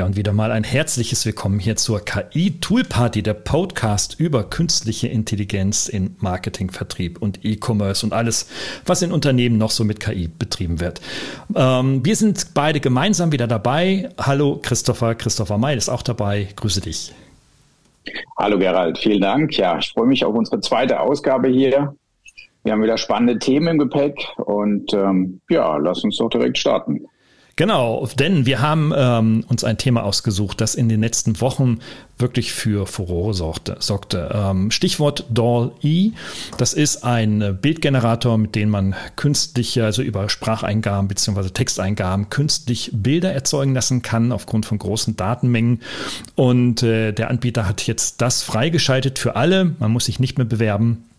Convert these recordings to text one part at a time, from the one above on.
Ja, und wieder mal ein herzliches Willkommen hier zur KI Tool Party, der Podcast über künstliche Intelligenz in Marketing, Vertrieb und E-Commerce und alles, was in Unternehmen noch so mit KI betrieben wird. Ähm, wir sind beide gemeinsam wieder dabei. Hallo Christopher, Christopher May ist auch dabei. Grüße dich. Hallo Gerald, vielen Dank. Ja, ich freue mich auf unsere zweite Ausgabe hier. Wir haben wieder spannende Themen im Gepäck und ähm, ja, lass uns doch direkt starten. Genau, denn wir haben ähm, uns ein Thema ausgesucht, das in den letzten Wochen wirklich für Furore sorgte. sorgte. Ähm, Stichwort DAL-E, das ist ein Bildgenerator, mit dem man künstlich, also über Spracheingaben bzw. Texteingaben, künstlich Bilder erzeugen lassen kann aufgrund von großen Datenmengen. Und äh, der Anbieter hat jetzt das freigeschaltet für alle. Man muss sich nicht mehr bewerben.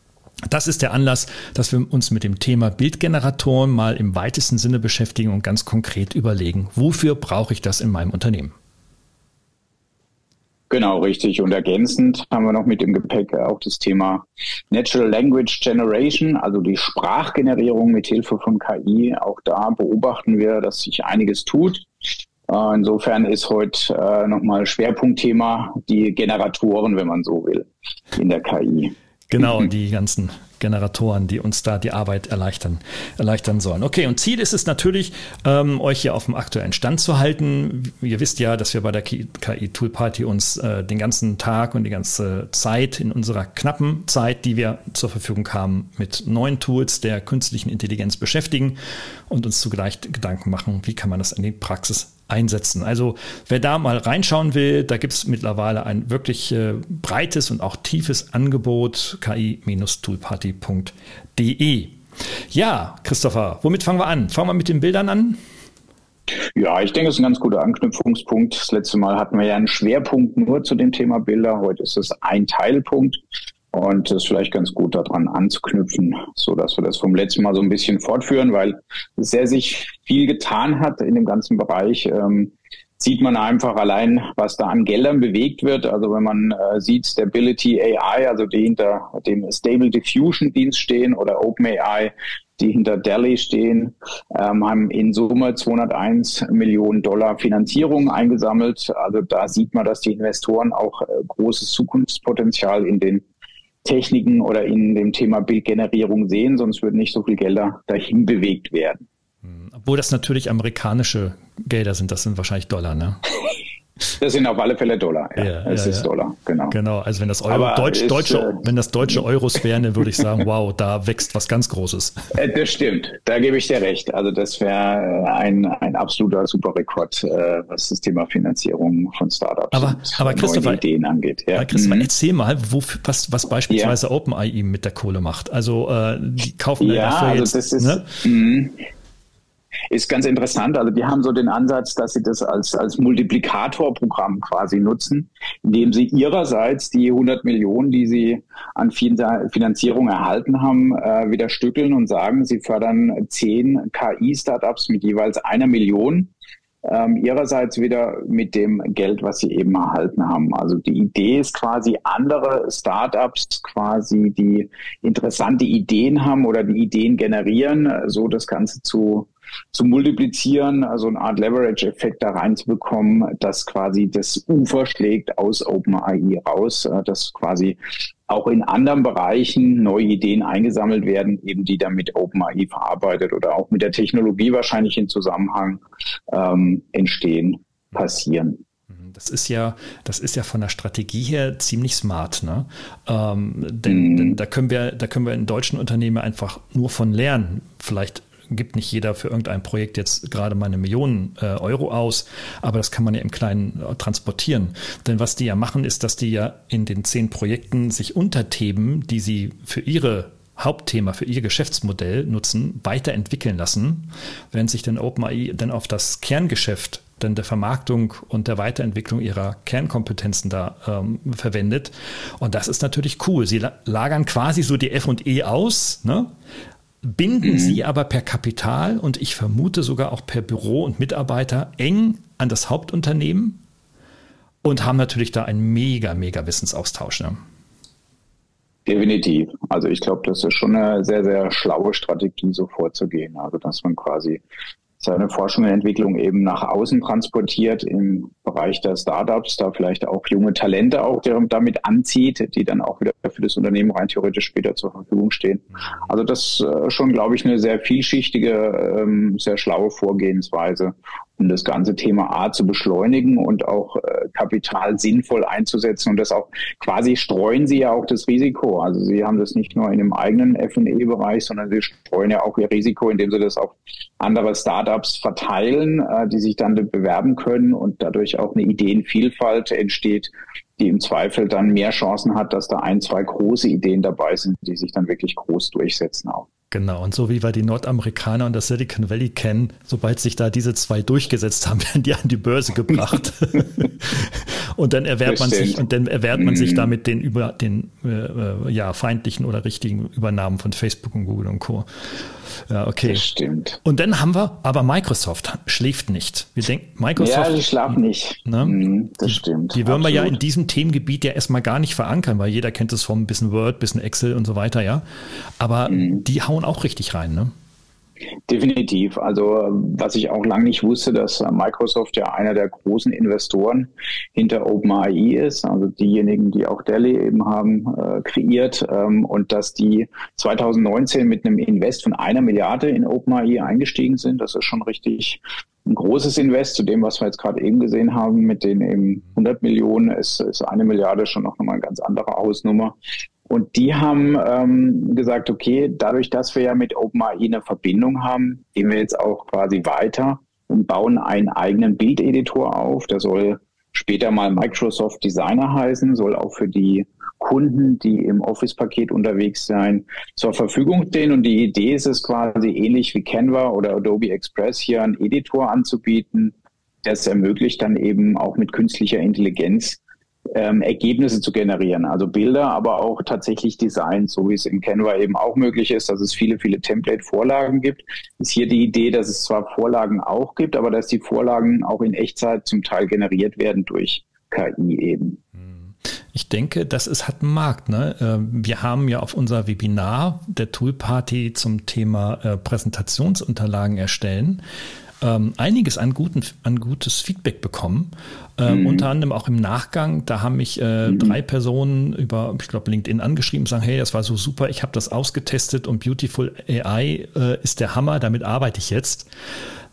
Das ist der Anlass, dass wir uns mit dem Thema Bildgeneratoren mal im weitesten Sinne beschäftigen und ganz konkret überlegen, wofür brauche ich das in meinem Unternehmen? Genau, richtig. Und ergänzend haben wir noch mit dem Gepäck auch das Thema Natural Language Generation, also die Sprachgenerierung mit Hilfe von KI. Auch da beobachten wir, dass sich einiges tut. Äh, insofern ist heute äh, nochmal Schwerpunktthema die Generatoren, wenn man so will, in der KI. Genau, die ganzen Generatoren, die uns da die Arbeit erleichtern, erleichtern sollen. Okay, und Ziel ist es natürlich, ähm, euch hier auf dem aktuellen Stand zu halten. Ihr wisst ja, dass wir bei der KI Tool Party uns äh, den ganzen Tag und die ganze Zeit in unserer knappen Zeit, die wir zur Verfügung haben, mit neuen Tools der künstlichen Intelligenz beschäftigen und uns zugleich Gedanken machen, wie kann man das in die Praxis einsetzen. Also wer da mal reinschauen will, da gibt es mittlerweile ein wirklich äh, breites und auch tiefes Angebot, ki-toolparty.de. Ja, Christopher, womit fangen wir an? Fangen wir mit den Bildern an? Ja, ich denke, es ist ein ganz guter Anknüpfungspunkt. Das letzte Mal hatten wir ja einen Schwerpunkt nur zu dem Thema Bilder. Heute ist es ein Teilpunkt. Und es ist vielleicht ganz gut daran anzuknüpfen, so dass wir das vom letzten Mal so ein bisschen fortführen, weil sehr sich viel getan hat in dem ganzen Bereich. Ähm, sieht man einfach allein, was da an Geldern bewegt wird. Also wenn man äh, sieht Stability AI, also die hinter dem Stable Diffusion Dienst stehen oder OpenAI, die hinter Delhi stehen, ähm, haben in Summe 201 Millionen Dollar Finanzierung eingesammelt. Also da sieht man, dass die Investoren auch äh, großes Zukunftspotenzial in den Techniken oder in dem Thema Bildgenerierung sehen, sonst würden nicht so viel Gelder dahin bewegt werden. Hm, obwohl das natürlich amerikanische Gelder sind, das sind wahrscheinlich Dollar, ne? Das sind auf alle Fälle Dollar. Ja, ja es ja, ist ja. Dollar, genau. Genau, also wenn das Euro Deutsch, ist, deutsche, äh, wenn das deutsche Euros wären, dann würde ich sagen, wow, da wächst was ganz Großes. Äh, das stimmt, da gebe ich dir recht. Also das wäre ein, ein absoluter Superrekord, äh, was das Thema Finanzierung von Startups aber, und aber Christopher, Ideen angeht. Ja. Christopher, mhm. erzähl mal, wo, was, was beispielsweise. OpenAI mit der Kohle macht. Also äh, die kaufen ja, dafür also jetzt, das ist, ne? Ist ganz interessant. Also die haben so den Ansatz, dass sie das als, als Multiplikatorprogramm quasi nutzen, indem sie ihrerseits die 100 Millionen, die sie an Finanzierung erhalten haben, äh, wieder stückeln und sagen, sie fördern zehn KI-Startups mit jeweils einer Million ähm, ihrerseits wieder mit dem Geld, was sie eben erhalten haben. Also die Idee ist quasi andere Startups quasi, die interessante Ideen haben oder die Ideen generieren, so das Ganze zu zu multiplizieren, also eine Art Leverage-Effekt da reinzubekommen, dass quasi das Ufer schlägt aus OpenAI raus, äh, dass quasi auch in anderen Bereichen neue Ideen eingesammelt werden, eben die dann mit OpenAI verarbeitet oder auch mit der Technologie wahrscheinlich in Zusammenhang ähm, entstehen, passieren. Mhm, das ist ja, das ist ja von der Strategie her ziemlich smart, ne? Ähm, denn, mm. denn, da können wir, da können wir in deutschen Unternehmen einfach nur von lernen. Vielleicht gibt nicht jeder für irgendein Projekt jetzt gerade mal eine Million äh, Euro aus, aber das kann man ja im Kleinen äh, transportieren. Denn was die ja machen, ist, dass die ja in den zehn Projekten sich Unterthemen, die sie für ihre Hauptthema für ihr Geschäftsmodell nutzen, weiterentwickeln lassen, während sich dann OpenAI dann auf das Kerngeschäft dann der Vermarktung und der Weiterentwicklung ihrer Kernkompetenzen da ähm, verwendet. Und das ist natürlich cool. Sie lagern quasi so die F&E aus, ne? Binden mhm. sie aber per Kapital und ich vermute sogar auch per Büro und Mitarbeiter eng an das Hauptunternehmen und haben natürlich da einen mega, mega Wissensaustausch. Ne? Definitiv. Also ich glaube, das ist schon eine sehr, sehr schlaue Strategie, so vorzugehen. Also dass man quasi seine Forschung und Entwicklung eben nach außen transportiert im Bereich der Startups, da vielleicht auch junge Talente auch damit anzieht, die dann auch wieder für das Unternehmen rein theoretisch später zur Verfügung stehen. Also das äh, schon, glaube ich, eine sehr vielschichtige, ähm, sehr schlaue Vorgehensweise um das ganze Thema A zu beschleunigen und auch äh, Kapital sinnvoll einzusetzen. Und das auch quasi streuen sie ja auch das Risiko. Also sie haben das nicht nur in dem eigenen FE-Bereich, sondern sie streuen ja auch ihr Risiko, indem sie das auf andere Startups verteilen, äh, die sich dann bewerben können und dadurch auch eine Ideenvielfalt entsteht, die im Zweifel dann mehr Chancen hat, dass da ein, zwei große Ideen dabei sind, die sich dann wirklich groß durchsetzen auch. Genau, und so wie wir die Nordamerikaner und das Silicon Valley kennen, sobald sich da diese zwei durchgesetzt haben, werden die an die Börse gebracht. und dann erwehrt man sich und dann erwehrt man sich mhm. damit den über den äh, äh, ja feindlichen oder richtigen Übernahmen von Facebook und Google und Co. Ja, okay. Das stimmt. Und dann haben wir, aber Microsoft schläft nicht. Wir denken, Microsoft. Ja, die schlafen nicht. Ne? Mhm, das stimmt. Die würden wir ja in diesem Themengebiet ja erstmal gar nicht verankern, weil jeder kennt es vom bisschen Word, bisschen Excel und so weiter, ja. Aber mhm. die hauen auch richtig rein, ne? Definitiv. Also was ich auch lange nicht wusste, dass Microsoft ja einer der großen Investoren hinter OpenAI ist, also diejenigen, die auch Dell eben haben äh, kreiert ähm, und dass die 2019 mit einem Invest von einer Milliarde in OpenAI eingestiegen sind. Das ist schon richtig ein großes Invest zu dem, was wir jetzt gerade eben gesehen haben, mit den eben 100 Millionen ist, ist eine Milliarde schon noch mal eine ganz andere Hausnummer. Und die haben ähm, gesagt, okay, dadurch, dass wir ja mit OpenAI eine Verbindung haben, gehen wir jetzt auch quasi weiter und bauen einen eigenen Bildeditor auf. Der soll später mal Microsoft Designer heißen, soll auch für die Kunden, die im Office-Paket unterwegs sein, zur Verfügung stehen. Und die Idee ist es quasi ähnlich wie Canva oder Adobe Express hier einen Editor anzubieten, der es ermöglicht, dann eben auch mit künstlicher Intelligenz ähm, Ergebnisse zu generieren, also Bilder, aber auch tatsächlich Design, so wie es in Canva eben auch möglich ist, dass es viele, viele Template-Vorlagen gibt. Ist hier die Idee, dass es zwar Vorlagen auch gibt, aber dass die Vorlagen auch in Echtzeit zum Teil generiert werden durch KI eben. Ich denke, das ist, hat einen Markt. Ne? Ähm, wir haben ja auf unser Webinar der Toolparty zum Thema äh, Präsentationsunterlagen erstellen ähm, einiges an, guten, an gutes Feedback bekommen. Ähm, mhm. Unter anderem auch im Nachgang, da haben mich äh, mhm. drei Personen über, ich glaube, LinkedIn angeschrieben, sagen, hey, das war so super, ich habe das ausgetestet und Beautiful AI äh, ist der Hammer, damit arbeite ich jetzt.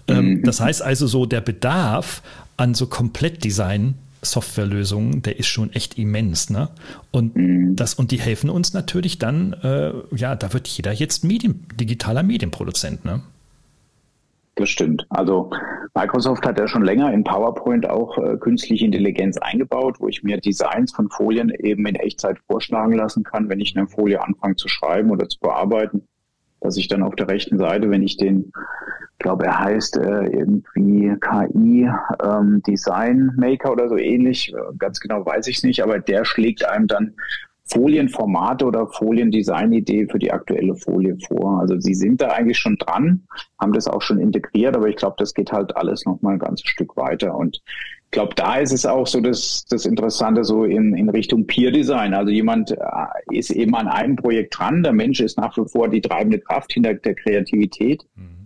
Ähm, mhm. Das heißt also so, der Bedarf an so Komplettdesign Softwarelösungen, der ist schon echt immens, ne? Und mhm. das und die helfen uns natürlich dann, äh, ja, da wird jeder jetzt Medien, digitaler Medienproduzent, ne? Das stimmt. Also Microsoft hat ja schon länger in PowerPoint auch äh, künstliche Intelligenz eingebaut, wo ich mir Designs von Folien eben in Echtzeit vorschlagen lassen kann, wenn ich eine Folie anfange zu schreiben oder zu bearbeiten, dass ich dann auf der rechten Seite, wenn ich den, glaube er heißt äh, irgendwie KI ähm, Design Maker oder so ähnlich, äh, ganz genau weiß ich es nicht, aber der schlägt einem dann Folienformate oder Foliendesignidee für die aktuelle Folie vor. Also sie sind da eigentlich schon dran, haben das auch schon integriert, aber ich glaube, das geht halt alles noch mal ein ganzes Stück weiter. Und ich glaube, da ist es auch so das, das Interessante so in, in Richtung Peer Design. Also jemand äh, ist eben an einem Projekt dran, der Mensch ist nach wie vor die treibende Kraft hinter der Kreativität. Mhm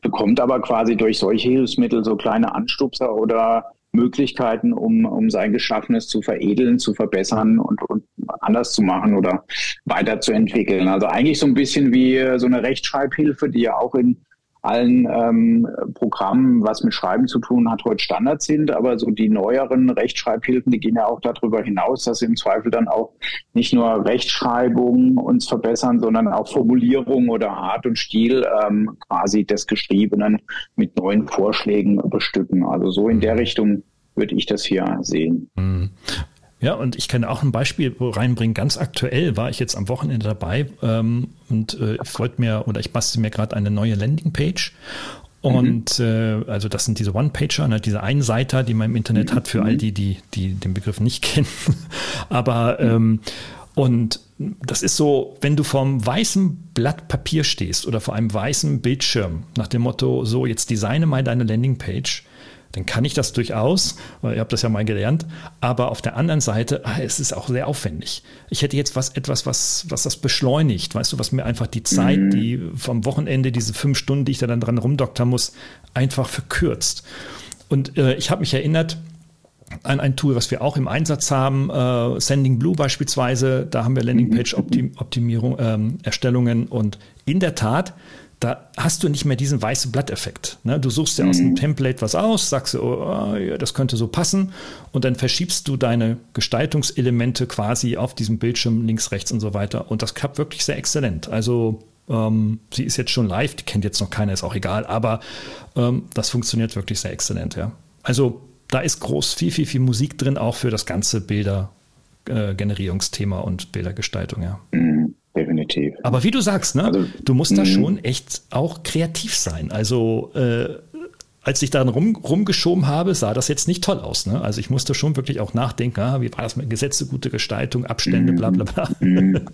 bekommt aber quasi durch solche Hilfsmittel so kleine Anstupser oder Möglichkeiten, um, um sein Geschaffenes zu veredeln, zu verbessern und, und anders zu machen oder weiterzuentwickeln. Also eigentlich so ein bisschen wie so eine Rechtschreibhilfe, die ja auch in allen ähm, Programmen, was mit Schreiben zu tun hat, heute Standard sind. Aber so die neueren Rechtschreibhilfen, die gehen ja auch darüber hinaus, dass sie im Zweifel dann auch nicht nur Rechtschreibung uns verbessern, sondern auch Formulierung oder Art und Stil ähm, quasi des Geschriebenen mit neuen Vorschlägen bestücken. Also so in der Richtung würde ich das hier sehen. Mhm. Ja, und ich kann auch ein Beispiel reinbringen. Ganz aktuell war ich jetzt am Wochenende dabei ähm, und äh, ich wollte mir oder ich bastel mir gerade eine neue Landingpage Und mhm. äh, also das sind diese One-Pager, ne, diese Einseiter, die man im Internet mhm. hat, für all die, die, die den Begriff nicht kennen. Aber ähm, und das ist so, wenn du vorm weißen Blatt Papier stehst oder vor einem weißen Bildschirm, nach dem Motto, so jetzt designe mal deine Landingpage, dann kann ich das durchaus, weil ihr habt das ja mal gelernt, aber auf der anderen Seite, ah, es ist auch sehr aufwendig. Ich hätte jetzt was, etwas, was, was das beschleunigt, weißt du, was mir einfach die Zeit, mhm. die vom Wochenende, diese fünf Stunden, die ich da dann dran rumdoktern muss, einfach verkürzt. Und äh, ich habe mich erinnert, an ein Tool, was wir auch im Einsatz haben, äh, Sending Blue beispielsweise, da haben wir Landingpage-Optimierung, ähm, Erstellungen und in der Tat, da hast du nicht mehr diesen weißen Blatteffekt. Ne? Du suchst dir aus einem mhm. Template was aus, sagst, oh, ja, das könnte so passen und dann verschiebst du deine Gestaltungselemente quasi auf diesem Bildschirm links, rechts und so weiter und das klappt wirklich sehr exzellent. Also ähm, sie ist jetzt schon live, die kennt jetzt noch keiner, ist auch egal, aber ähm, das funktioniert wirklich sehr exzellent, ja. Also da ist groß viel, viel, viel Musik drin, auch für das ganze Bildergenerierungsthema äh, und Bildergestaltung, ja. Mhm definitiv. Aber wie du sagst, ne, also, du musst da mhm. schon echt auch kreativ sein. Also äh, als ich da rum, rumgeschoben habe, sah das jetzt nicht toll aus. Ne? Also ich musste schon wirklich auch nachdenken, ah, wie war das mit Gesetze, gute Gestaltung, Abstände, bla bla bla. Mhm.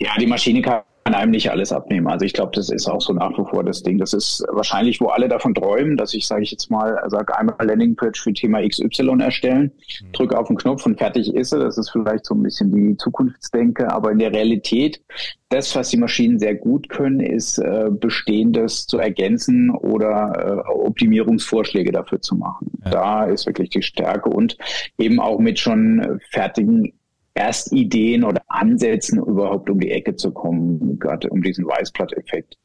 Ja, die Maschine kann kann einem nicht alles abnehmen. Also ich glaube, das ist auch so nach wie vor das Ding. Das ist wahrscheinlich, wo alle davon träumen, dass ich, sage ich jetzt mal, sage einmal Landingpage für Thema XY erstellen, mhm. drücke auf den Knopf und fertig ist er. Das ist vielleicht so ein bisschen die Zukunftsdenke, aber in der Realität, das, was die Maschinen sehr gut können, ist äh, Bestehendes zu ergänzen oder äh, Optimierungsvorschläge dafür zu machen. Ja. Da ist wirklich die Stärke und eben auch mit schon fertigen erst Ideen oder Ansätzen überhaupt um die Ecke zu kommen, gerade um diesen Weißblatt-Effekt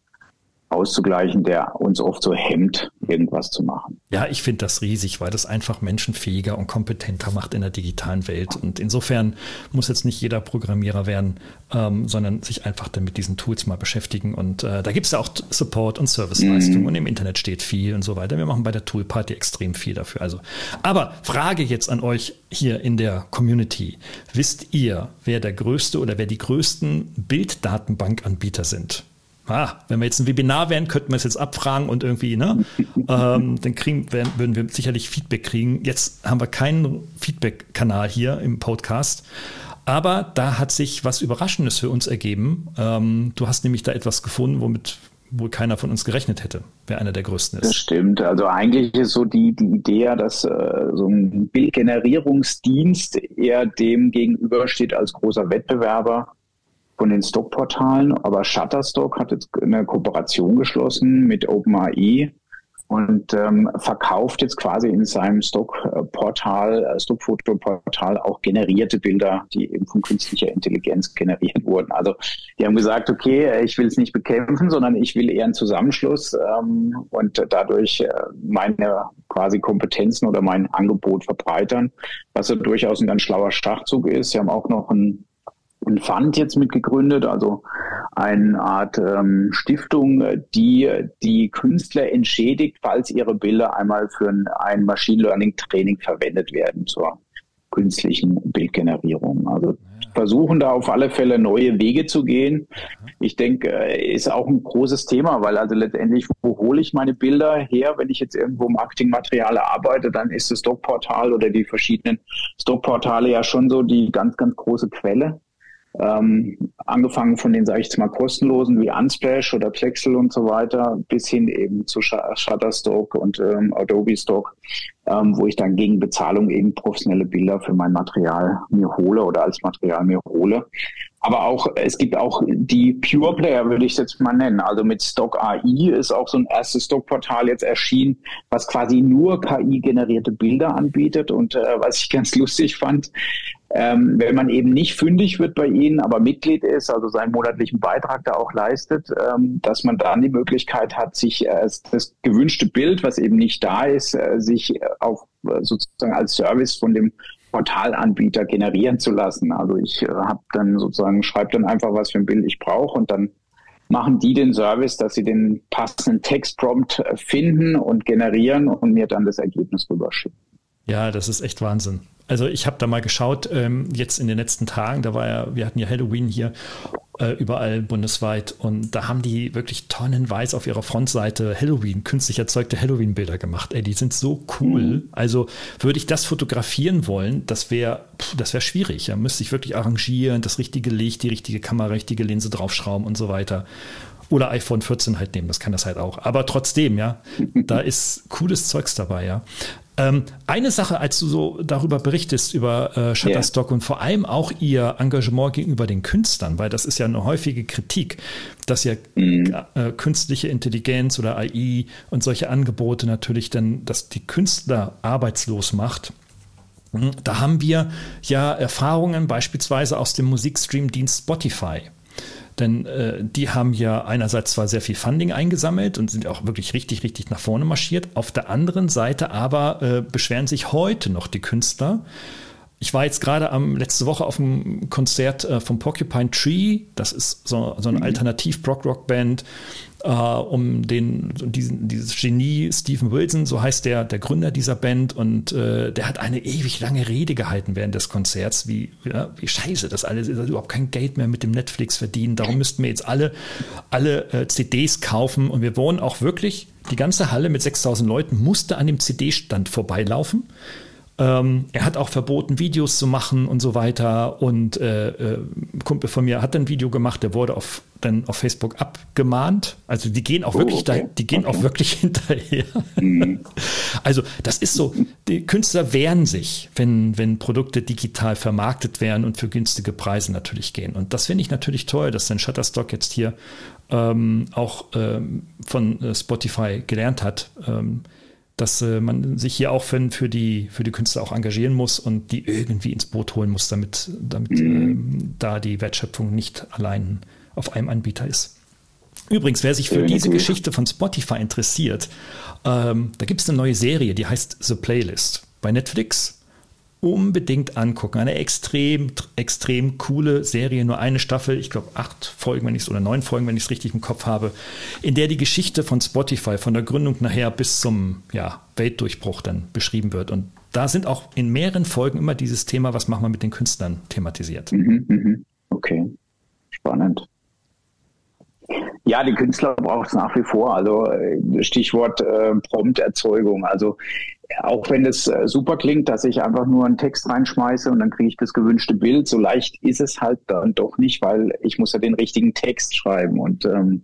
auszugleichen, der uns oft so hemmt, irgendwas zu machen. Ja, ich finde das riesig, weil das einfach menschenfähiger und kompetenter macht in der digitalen Welt. Und insofern muss jetzt nicht jeder Programmierer werden, ähm, sondern sich einfach dann mit diesen Tools mal beschäftigen. Und äh, da gibt es ja auch Support und Serviceleistungen mhm. und im Internet steht viel und so weiter. Wir machen bei der Toolparty extrem viel dafür. Also, aber Frage jetzt an euch hier in der Community. Wisst ihr, wer der größte oder wer die größten Bilddatenbankanbieter sind? Ah, wenn wir jetzt ein Webinar wären, könnten wir es jetzt abfragen und irgendwie, ne? ähm, dann kriegen, werden, würden wir sicherlich Feedback kriegen. Jetzt haben wir keinen Feedback-Kanal hier im Podcast. Aber da hat sich was Überraschendes für uns ergeben. Ähm, du hast nämlich da etwas gefunden, womit wohl keiner von uns gerechnet hätte, wer einer der größten ist. Das stimmt. Also eigentlich ist so die, die Idee, dass äh, so ein Bildgenerierungsdienst eher dem gegenübersteht als großer Wettbewerber von den Stockportalen, aber Shutterstock hat jetzt eine Kooperation geschlossen mit OpenAI und ähm, verkauft jetzt quasi in seinem Stockportal, äh, Stockfotoportal auch generierte Bilder, die eben von künstlicher Intelligenz generiert wurden. Also die haben gesagt, okay, ich will es nicht bekämpfen, sondern ich will eher einen Zusammenschluss ähm, und dadurch äh, meine quasi Kompetenzen oder mein Angebot verbreitern, was ja durchaus ein ganz schlauer Schachzug ist. Sie haben auch noch ein ein Fund jetzt mitgegründet, also eine Art ähm, Stiftung, die die Künstler entschädigt, falls ihre Bilder einmal für ein, ein Machine Learning Training verwendet werden zur künstlichen Bildgenerierung. Also versuchen da auf alle Fälle neue Wege zu gehen. Ich denke, äh, ist auch ein großes Thema, weil also letztendlich, wo hole ich meine Bilder her? Wenn ich jetzt irgendwo Marketingmaterial arbeite, dann ist das Stockportal oder die verschiedenen Stockportale ja schon so die ganz, ganz große Quelle. Ähm, angefangen von den, sage ich jetzt mal, kostenlosen wie Unsplash oder Plexel und so weiter, bis hin eben zu Shutterstock und ähm, Adobe Stock, ähm, wo ich dann gegen Bezahlung eben professionelle Bilder für mein Material mir hole oder als Material mir hole. Aber auch, es gibt auch die Pure Player, würde ich es jetzt mal nennen. Also mit Stock AI ist auch so ein erstes Stockportal jetzt erschienen, was quasi nur KI-generierte Bilder anbietet. Und äh, was ich ganz lustig fand, ähm, wenn man eben nicht fündig wird bei Ihnen, aber Mitglied ist, also seinen monatlichen Beitrag da auch leistet, ähm, dass man dann die Möglichkeit hat, sich äh, das gewünschte Bild, was eben nicht da ist, äh, sich auf äh, sozusagen als Service von dem Portalanbieter generieren zu lassen. Also ich äh, habe dann sozusagen schreibe dann einfach, was für ein Bild ich brauche und dann machen die den Service, dass sie den passenden Textprompt äh, finden und generieren und mir dann das Ergebnis rüberschicken. Ja, das ist echt Wahnsinn. Also ich habe da mal geschaut, ähm, jetzt in den letzten Tagen, da war ja, wir hatten ja Halloween hier, äh, überall bundesweit. Und da haben die wirklich tonnenweise auf ihrer Frontseite Halloween, künstlich erzeugte Halloween-Bilder gemacht. Ey, die sind so cool. Mhm. Also würde ich das fotografieren wollen, das wäre das wäre schwierig. Da müsste ich wirklich arrangieren, das richtige Licht, die richtige Kamera, richtige Linse draufschrauben und so weiter. Oder iPhone 14 halt nehmen, das kann das halt auch. Aber trotzdem, ja, da ist cooles Zeugs dabei, ja. Ähm, eine Sache, als du so darüber berichtest, über äh, Shutterstock yeah. und vor allem auch ihr Engagement gegenüber den Künstlern, weil das ist ja eine häufige Kritik, dass ja mm. äh, künstliche Intelligenz oder AI und solche Angebote natürlich dann, dass die Künstler arbeitslos macht. Hm, da haben wir ja Erfahrungen beispielsweise aus dem Musikstream-Dienst Spotify. Denn äh, die haben ja einerseits zwar sehr viel Funding eingesammelt und sind auch wirklich richtig, richtig nach vorne marschiert. Auf der anderen Seite aber äh, beschweren sich heute noch die Künstler. Ich war jetzt gerade am letzte Woche auf einem Konzert äh, vom Porcupine Tree. Das ist so, so eine mhm. Alternativ-Prog-Rock-Band äh, um den, diesen, dieses Genie Stephen Wilson, so heißt der, der Gründer dieser Band, und äh, der hat eine ewig lange Rede gehalten während des Konzerts, wie, ja, wie scheiße das alles ist, überhaupt kein Geld mehr mit dem Netflix verdienen, darum müssten wir jetzt alle, alle äh, CDs kaufen und wir wohnen auch wirklich, die ganze Halle mit 6000 Leuten musste an dem CD-Stand vorbeilaufen. Ähm, er hat auch verboten, Videos zu machen und so weiter. Und äh, äh, Kumpel von mir hat ein Video gemacht, der wurde auf, dann auf Facebook abgemahnt. Also die gehen auch oh, wirklich, okay. da, die gehen okay. auch wirklich hinterher. Mhm. Also das ist so, die Künstler wehren sich, wenn, wenn Produkte digital vermarktet werden und für günstige Preise natürlich gehen. Und das finde ich natürlich toll, dass dann Shutterstock jetzt hier ähm, auch ähm, von äh, Spotify gelernt hat. Ähm, dass äh, man sich hier auch für, für, die, für die Künstler auch engagieren muss und die irgendwie ins Boot holen muss, damit, damit mhm. äh, da die Wertschöpfung nicht allein auf einem Anbieter ist. Übrigens, wer sich für diese Geschichte von Spotify interessiert, ähm, da gibt es eine neue Serie, die heißt The Playlist bei Netflix unbedingt angucken. Eine extrem, extrem coole Serie, nur eine Staffel, ich glaube acht Folgen, wenn ich es oder neun Folgen, wenn ich es richtig im Kopf habe, in der die Geschichte von Spotify, von der Gründung nachher bis zum ja, Weltdurchbruch dann beschrieben wird. Und da sind auch in mehreren Folgen immer dieses Thema, was machen wir mit den Künstlern, thematisiert. Mhm, mhm. Okay, spannend. Ja, die Künstler braucht es nach wie vor. Also äh, Stichwort äh, Prompterzeugung. Also auch wenn es äh, super klingt, dass ich einfach nur einen Text reinschmeiße und dann kriege ich das gewünschte Bild, so leicht ist es halt dann doch nicht, weil ich muss ja den richtigen Text schreiben und ähm,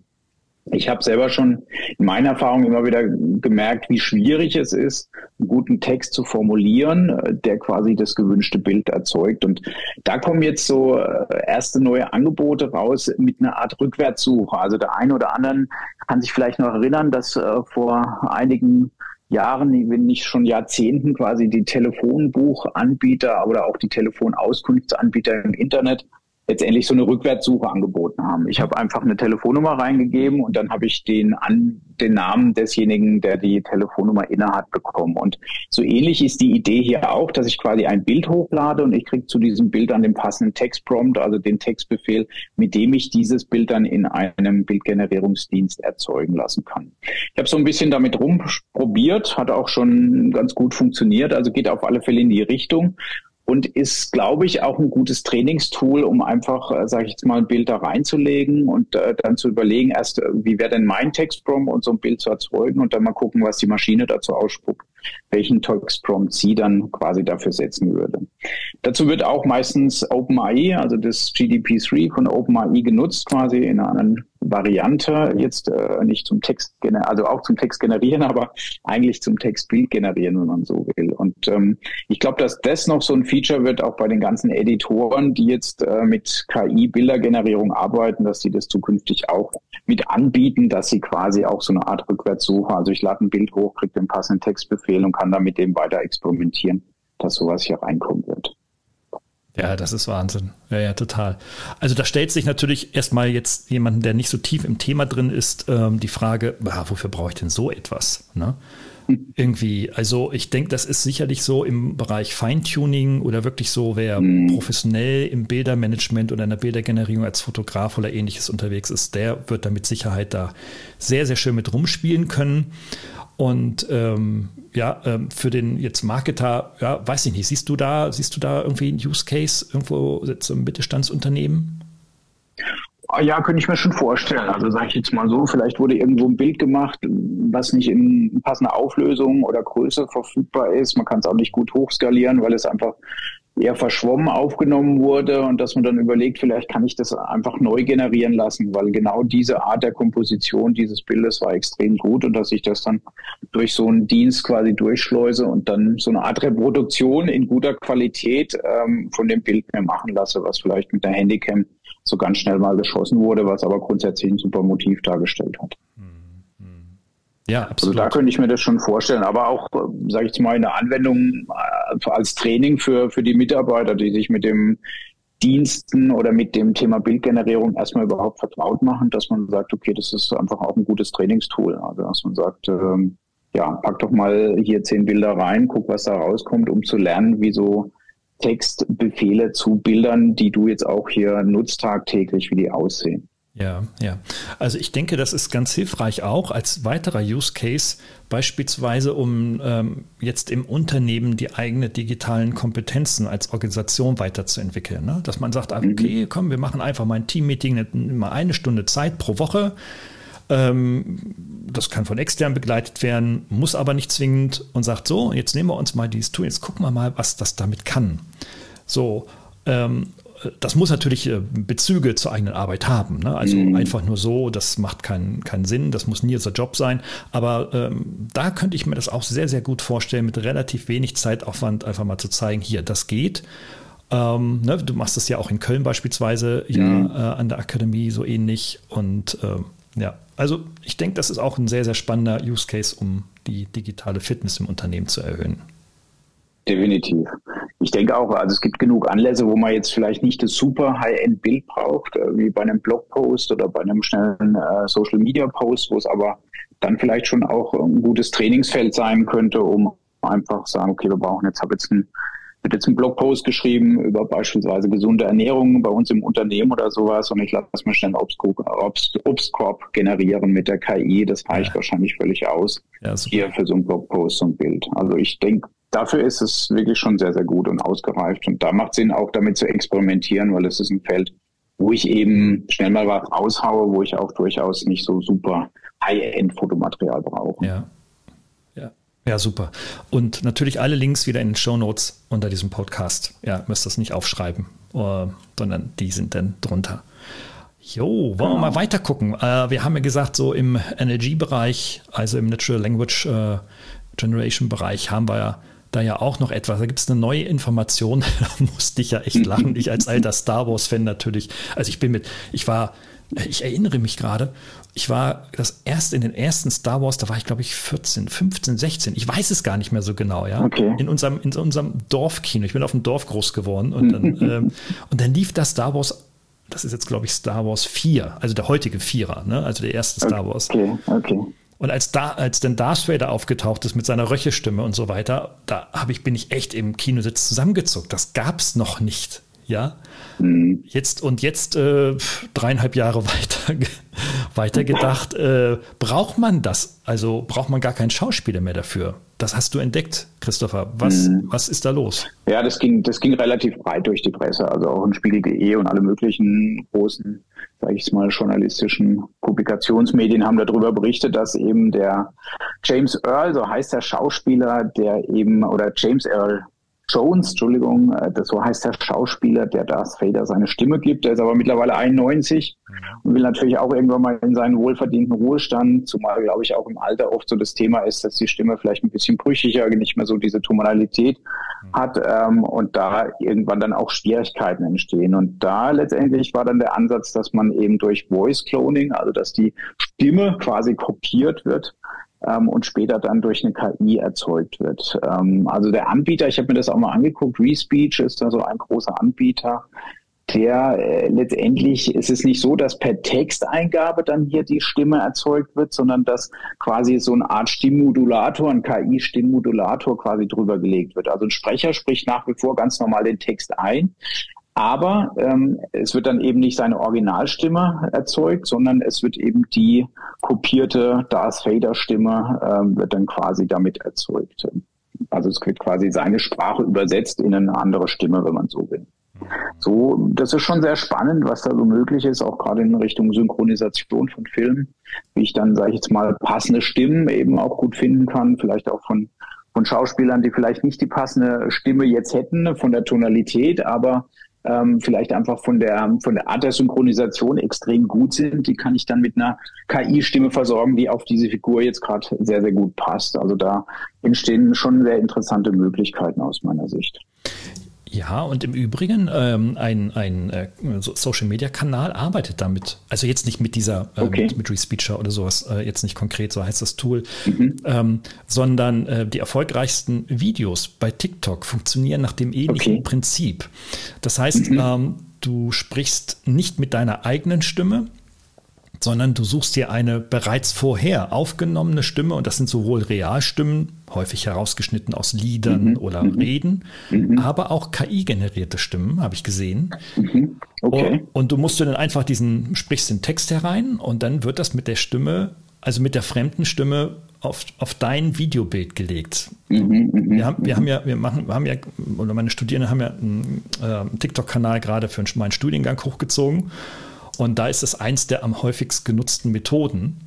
ich habe selber schon in meiner Erfahrung immer wieder gemerkt, wie schwierig es ist, einen guten Text zu formulieren, äh, der quasi das gewünschte Bild erzeugt. Und da kommen jetzt so äh, erste neue Angebote raus mit einer Art Rückwärtssuche. Also der eine oder andere kann sich vielleicht noch erinnern, dass vor einigen Jahren, wenn nicht schon Jahrzehnten quasi die Telefonbuchanbieter oder auch die Telefonauskunftsanbieter im Internet letztendlich so eine Rückwärtssuche angeboten haben. Ich habe einfach eine Telefonnummer reingegeben und dann habe ich den an den Namen desjenigen, der die Telefonnummer innehat, bekommen. Und so ähnlich ist die Idee hier auch, dass ich quasi ein Bild hochlade und ich kriege zu diesem Bild dann den passenden Textprompt, also den Textbefehl, mit dem ich dieses Bild dann in einem Bildgenerierungsdienst erzeugen lassen kann. Ich habe so ein bisschen damit rumprobiert, hat auch schon ganz gut funktioniert, also geht auf alle Fälle in die Richtung und ist, glaube ich, auch ein gutes Trainingstool, um einfach, äh, sage ich jetzt mal, ein Bild da reinzulegen und äh, dann zu überlegen, erst, äh, wie wäre denn mein Textprompt und so ein Bild zu erzeugen und dann mal gucken, was die Maschine dazu ausspuckt, welchen Textprompt sie dann quasi dafür setzen würde. Dazu wird auch meistens OpenAI, also das GDP3 von OpenAI genutzt, quasi in einer Variante, jetzt äh, nicht zum Text, also auch zum Text generieren, aber eigentlich zum Textbild generieren, wenn man so will. Und ähm, ich glaube, dass das noch so ein Feature wird, auch bei den ganzen Editoren, die jetzt äh, mit KI-Bildergenerierung arbeiten, dass sie das zukünftig auch mit anbieten, dass sie quasi auch so eine Art Rückwärtssuche, also ich lade ein Bild hoch, kriege den passenden Textbefehl und kann dann mit dem weiter experimentieren, dass sowas hier reinkommen wird. Ja, das ist Wahnsinn. Ja, ja, total. Also da stellt sich natürlich erstmal jetzt jemanden, der nicht so tief im Thema drin ist, ähm, die Frage, ah, wofür brauche ich denn so etwas? Ne? Irgendwie, also ich denke, das ist sicherlich so im Bereich Feintuning oder wirklich so, wer mhm. professionell im Bildermanagement oder in der Bildergenerierung als Fotograf oder ähnliches unterwegs ist, der wird da mit Sicherheit da sehr, sehr schön mit rumspielen können. Und ähm, ja, ähm, für den jetzt Marketer, ja, weiß ich nicht, siehst du da, siehst du da irgendwie einen Use Case irgendwo so im Mittelstandsunternehmen? Ah ja, könnte ich mir schon vorstellen. Also sage ich jetzt mal so, vielleicht wurde irgendwo ein Bild gemacht, was nicht in passender Auflösung oder Größe verfügbar ist. Man kann es auch nicht gut hochskalieren, weil es einfach eher verschwommen aufgenommen wurde und dass man dann überlegt, vielleicht kann ich das einfach neu generieren lassen, weil genau diese Art der Komposition dieses Bildes war extrem gut und dass ich das dann durch so einen Dienst quasi durchschleuse und dann so eine Art Reproduktion in guter Qualität ähm, von dem Bild mir machen lasse, was vielleicht mit der Handycam so ganz schnell mal geschossen wurde, was aber grundsätzlich ein super Motiv dargestellt hat. Ja, absolut. Also da könnte ich mir das schon vorstellen, aber auch, sage ich mal, in der Anwendung äh, als Training für, für die Mitarbeiter, die sich mit dem Diensten oder mit dem Thema Bildgenerierung erstmal überhaupt vertraut machen, dass man sagt, okay, das ist einfach auch ein gutes Trainingstool. Also dass man sagt, ähm, ja, pack doch mal hier zehn Bilder rein, guck, was da rauskommt, um zu lernen, wie so Textbefehle zu Bildern, die du jetzt auch hier nutzt tagtäglich, wie die aussehen. Ja, ja. Also ich denke, das ist ganz hilfreich auch als weiterer Use Case, beispielsweise um ähm, jetzt im Unternehmen die eigenen digitalen Kompetenzen als Organisation weiterzuentwickeln. Ne? Dass man sagt, ah, mhm. okay, komm, wir machen einfach mal ein Teammeeting, mal eine Stunde Zeit pro Woche. Ähm, das kann von extern begleitet werden, muss aber nicht zwingend und sagt so, jetzt nehmen wir uns mal dieses Tool, jetzt gucken wir mal, was das damit kann. So, ähm, das muss natürlich äh, Bezüge zur eigenen Arbeit haben. Ne? Also mhm. einfach nur so, das macht keinen, keinen Sinn, das muss nie unser Job sein. Aber ähm, da könnte ich mir das auch sehr, sehr gut vorstellen, mit relativ wenig Zeitaufwand einfach mal zu zeigen, hier, das geht. Ähm, ne? Du machst das ja auch in Köln beispielsweise, mhm. ja, äh, an der Akademie so ähnlich. Und ähm, ja, also ich denke, das ist auch ein sehr, sehr spannender Use Case, um die digitale Fitness im Unternehmen zu erhöhen. Definitiv. Ich denke auch, also es gibt genug Anlässe, wo man jetzt vielleicht nicht das super High-End-Bild braucht, äh, wie bei einem Blogpost oder bei einem schnellen äh, Social-Media-Post, wo es aber dann vielleicht schon auch ein gutes Trainingsfeld sein könnte, um einfach sagen, okay, wir brauchen jetzt, habe jetzt ein wird jetzt ein Blogpost geschrieben über beispielsweise gesunde Ernährung bei uns im Unternehmen oder sowas und ich lasse mir schnell einen Obstkorb generieren mit der KI. Das reicht ja. wahrscheinlich völlig aus ja, hier für so ein Blogpost und Bild. Also ich denke, dafür ist es wirklich schon sehr, sehr gut und ausgereift. Und da macht Sinn, auch damit zu experimentieren, weil es ist ein Feld, wo ich eben schnell mal was raushaue, wo ich auch durchaus nicht so super High-End-Fotomaterial brauche. Ja. ja. Ja, super. Und natürlich alle Links wieder in den Show Notes unter diesem Podcast. Ja, müsst das nicht aufschreiben, uh, sondern die sind dann drunter. Jo, wollen genau. wir mal weiter gucken. Uh, wir haben ja gesagt, so im NLG-Bereich, also im Natural Language uh, Generation-Bereich, haben wir ja da ja auch noch etwas. Da gibt es eine neue Information. da musste ich ja echt lachen. Ich als alter Star Wars-Fan natürlich. Also ich bin mit, ich war, ich erinnere mich gerade, ich war das erste in den ersten Star Wars, da war ich glaube ich 14, 15, 16. Ich weiß es gar nicht mehr so genau, ja. Okay. In unserem, in unserem Dorfkino. Ich bin auf dem Dorf groß geworden und dann, ähm, und dann lief das Star Wars das ist jetzt, glaube ich, Star Wars 4, also der heutige Vierer, ne? also der erste Star Wars. Okay, okay. Und als, da, als dann Darth Vader aufgetaucht ist mit seiner Röchestimme und so weiter, da hab ich, bin ich echt im Kinositz zusammengezuckt. Das gab es noch nicht. Ja. Mhm. Jetzt und jetzt äh, dreieinhalb Jahre weiter, weiter gedacht, äh, braucht man das? Also braucht man gar keinen Schauspieler mehr dafür. Das hast du entdeckt, Christopher. Was, mhm. was ist da los? Ja, das ging, das ging relativ breit durch die Presse, also auch in Spiegel.de und alle möglichen großen, sage ich mal, journalistischen Publikationsmedien haben darüber berichtet, dass eben der James Earl, so heißt der Schauspieler, der eben, oder James Earl Jones, Entschuldigung, äh, das so heißt der Schauspieler, der Darth Vader seine Stimme gibt. Der ist aber mittlerweile 91 mhm. und will natürlich auch irgendwann mal in seinen wohlverdienten Ruhestand, zumal, glaube ich, auch im Alter oft so das Thema ist, dass die Stimme vielleicht ein bisschen brüchiger, nicht mehr so diese Tonalität mhm. hat ähm, und da irgendwann dann auch Schwierigkeiten entstehen. Und da letztendlich war dann der Ansatz, dass man eben durch Voice Cloning, also dass die Stimme quasi kopiert wird, ähm, und später dann durch eine KI erzeugt wird. Ähm, also der Anbieter, ich habe mir das auch mal angeguckt, ReSpeech ist da so ein großer Anbieter, der äh, letztendlich ist es nicht so, dass per Texteingabe dann hier die Stimme erzeugt wird, sondern dass quasi so eine Art Stimmmodulator, ein KI-Stimmmodulator quasi drüber gelegt wird. Also ein Sprecher spricht nach wie vor ganz normal den Text ein, aber ähm, es wird dann eben nicht seine Originalstimme erzeugt, sondern es wird eben die kopierte Darth Vader Stimme ähm, wird dann quasi damit erzeugt. Also es wird quasi seine Sprache übersetzt in eine andere Stimme, wenn man so will. So, das ist schon sehr spannend, was da so möglich ist, auch gerade in Richtung Synchronisation von Filmen, wie ich dann, sage ich jetzt mal, passende Stimmen eben auch gut finden kann, vielleicht auch von von Schauspielern, die vielleicht nicht die passende Stimme jetzt hätten, von der Tonalität, aber ähm, vielleicht einfach von der, von der Art der Synchronisation extrem gut sind. Die kann ich dann mit einer KI-Stimme versorgen, die auf diese Figur jetzt gerade sehr, sehr gut passt. Also da entstehen schon sehr interessante Möglichkeiten aus meiner Sicht. Ja, und im Übrigen, ähm, ein, ein äh, Social-Media-Kanal arbeitet damit. Also jetzt nicht mit dieser, äh, okay. mit, mit Respeecher oder sowas, äh, jetzt nicht konkret, so heißt das Tool, mhm. ähm, sondern äh, die erfolgreichsten Videos bei TikTok funktionieren nach dem ähnlichen okay. Prinzip. Das heißt, mhm. ähm, du sprichst nicht mit deiner eigenen Stimme, sondern du suchst dir eine bereits vorher aufgenommene Stimme und das sind sowohl Realstimmen, häufig herausgeschnitten aus Liedern mhm. oder mhm. Reden, mhm. aber auch KI-generierte Stimmen, habe ich gesehen. Mhm. Okay. Und, und, du musst du dann einfach diesen, sprichst den Text herein und dann wird das mit der Stimme, also mit der fremden Stimme auf, auf dein Videobild gelegt. Mhm, mhm, wir, haben, wir haben ja, wir machen, wir haben ja, oder meine Studierenden haben ja einen, äh, einen TikTok-Kanal gerade für meinen Studiengang hochgezogen. Und da ist es eins der am häufigst genutzten Methoden,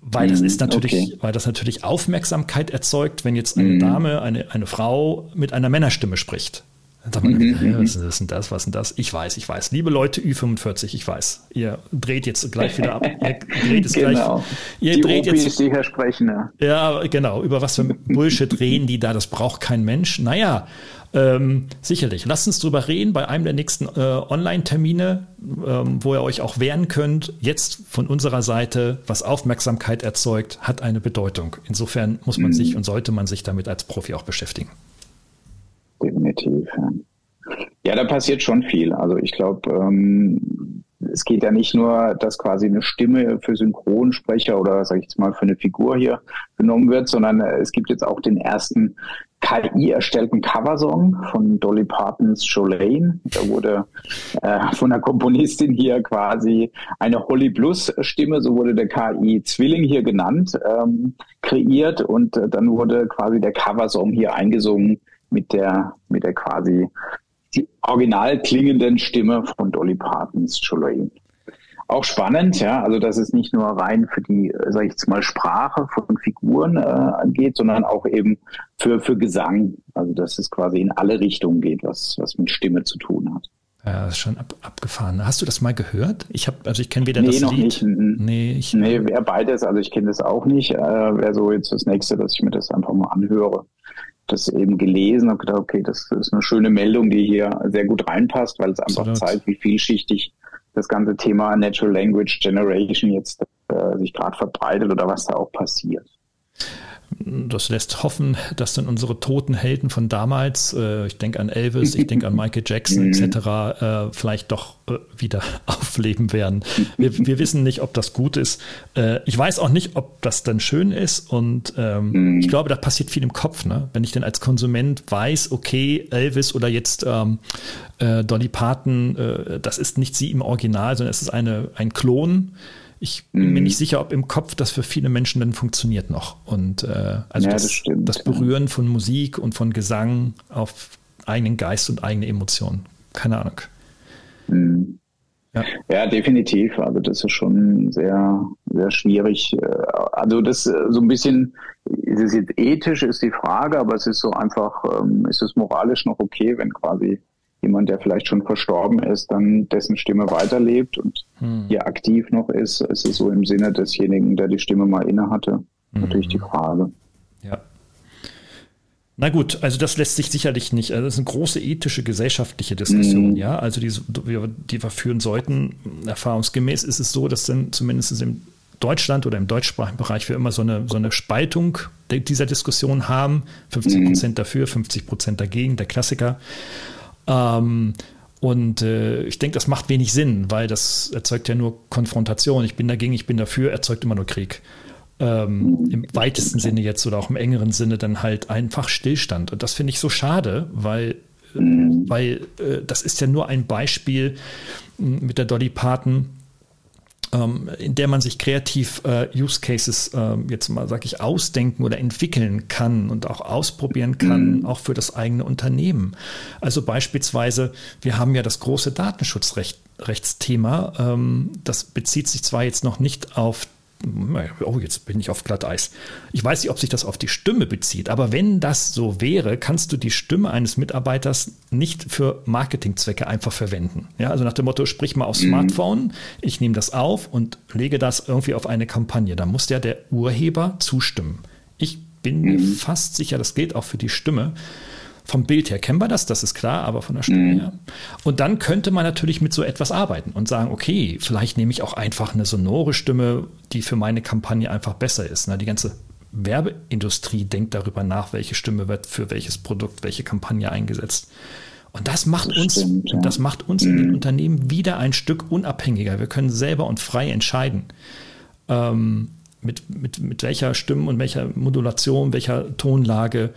weil das ist mhm, natürlich, okay. weil das natürlich Aufmerksamkeit erzeugt, wenn jetzt eine mm. Dame, eine, eine Frau mit einer Männerstimme spricht. Dann sagt man, mhm, hey, was ist denn das, was ist denn das? Ich weiß, ich weiß. Liebe Leute Ü45, ich weiß. Ihr dreht jetzt gleich wieder ab. Ihr dreht es genau. gleich. Ihr die dreht Opis, jetzt. Die hier sprechen, ja. ja, genau. Über was für Bullshit reden die da? Das braucht kein Mensch. Naja, ähm, sicherlich. Lasst uns drüber reden bei einem der nächsten äh, Online-Termine, ähm, wo ihr euch auch wehren könnt. Jetzt von unserer Seite, was Aufmerksamkeit erzeugt, hat eine Bedeutung. Insofern muss man mhm. sich und sollte man sich damit als Profi auch beschäftigen. Definitiv. Ja, ja da passiert schon viel. Also ich glaube, ähm, es geht ja nicht nur, dass quasi eine Stimme für Synchronsprecher oder sag ich jetzt mal für eine Figur hier genommen wird, sondern äh, es gibt jetzt auch den ersten KI erstellten Coversong von Dolly Partons Jolene. Da wurde äh, von der Komponistin hier quasi eine Holly Blues Stimme, so wurde der KI Zwilling hier genannt, ähm, kreiert und äh, dann wurde quasi der Coversong hier eingesungen mit der, mit der quasi die original klingenden Stimme von Dolly Partons Jolene auch spannend, ja. Also dass es nicht nur rein für die, sag ich jetzt mal, Sprache von Figuren äh, angeht, sondern auch eben für, für Gesang. Also dass es quasi in alle Richtungen geht, was, was mit Stimme zu tun hat. Ja, das ist schon ab, abgefahren. Hast du das mal gehört? Ich habe, also ich kenne weder nee, das noch Lied. Nicht. Nee, ich, nee, wer beides, also ich kenne das auch nicht. Äh, Wäre so jetzt das nächste, dass ich mir das einfach mal anhöre. Das eben gelesen und gedacht, okay, das ist eine schöne Meldung, die hier sehr gut reinpasst, weil es einfach Absolut. zeigt, wie vielschichtig das ganze Thema Natural Language Generation jetzt äh, sich gerade verbreitet oder was da auch passiert. Das lässt hoffen, dass dann unsere toten Helden von damals, äh, ich denke an Elvis, ich denke an Michael Jackson etc., äh, vielleicht doch äh, wieder aufleben werden. Wir, wir, wissen nicht, ob das gut ist. Äh, ich weiß auch nicht, ob das dann schön ist und ähm, ich glaube, da passiert viel im Kopf. Ne? Wenn ich dann als Konsument weiß, okay, Elvis oder jetzt ähm, äh, Dolly Parton, äh, das ist nicht sie im Original, sondern es ist eine, ein Klon ich bin mm. mir nicht sicher, ob im Kopf das für viele Menschen dann funktioniert noch. Und äh, also ja, das, das, das, Berühren von Musik und von Gesang auf eigenen Geist und eigene Emotionen. Keine Ahnung. Mm. Ja. ja. definitiv. Also das ist schon sehr, sehr schwierig. Äh, also das äh, so ein bisschen, ist es jetzt ethisch, ist die Frage, aber es ist so einfach, ähm, ist es moralisch noch okay, wenn quasi jemand, der vielleicht schon verstorben ist, dann dessen Stimme weiterlebt und hm. hier aktiv noch ist, ist es so im Sinne desjenigen, der die Stimme mal inne hatte. Hm. Natürlich die Frage. Ja. Na gut, also das lässt sich sicherlich nicht. Also das ist eine große ethische, gesellschaftliche Diskussion, mm. ja. Also die, die wir führen sollten. Erfahrungsgemäß ist es so, dass dann zumindest im Deutschland oder im deutschsprachigen Bereich wir immer so eine, so eine Spaltung dieser Diskussion haben. 50 Prozent mm. dafür, 50 Prozent dagegen, der Klassiker. Ähm, und äh, ich denke, das macht wenig Sinn, weil das erzeugt ja nur Konfrontation. Ich bin dagegen, ich bin dafür, erzeugt immer nur Krieg. Ähm, Im weitesten Sinne jetzt oder auch im engeren Sinne dann halt einfach Stillstand. Und das finde ich so schade, weil, äh, weil äh, das ist ja nur ein Beispiel mit der Dolly Parton in der man sich kreativ äh, Use Cases äh, jetzt mal, sag ich, ausdenken oder entwickeln kann und auch ausprobieren kann, mhm. auch für das eigene Unternehmen. Also beispielsweise, wir haben ja das große Datenschutzrechtsthema. Ähm, das bezieht sich zwar jetzt noch nicht auf oh, jetzt bin ich auf Glatteis. Ich weiß nicht, ob sich das auf die Stimme bezieht, aber wenn das so wäre, kannst du die Stimme eines Mitarbeiters nicht für Marketingzwecke einfach verwenden. Ja, also nach dem Motto, sprich mal aufs mhm. Smartphone, ich nehme das auf und lege das irgendwie auf eine Kampagne. Da muss ja der Urheber zustimmen. Ich bin mir mhm. fast sicher, das gilt auch für die Stimme. Vom Bild her kennen wir das, das ist klar, aber von der Stimme mhm. her. Und dann könnte man natürlich mit so etwas arbeiten und sagen, okay, vielleicht nehme ich auch einfach eine sonore Stimme, die für meine Kampagne einfach besser ist. Die ganze Werbeindustrie denkt darüber nach, welche Stimme wird für welches Produkt, welche Kampagne eingesetzt. Und das macht das uns, stimmt, ja. das macht uns mhm. in den mhm. Unternehmen wieder ein Stück unabhängiger. Wir können selber und frei entscheiden. Ähm, mit, mit, mit welcher Stimme und welcher Modulation, welcher Tonlage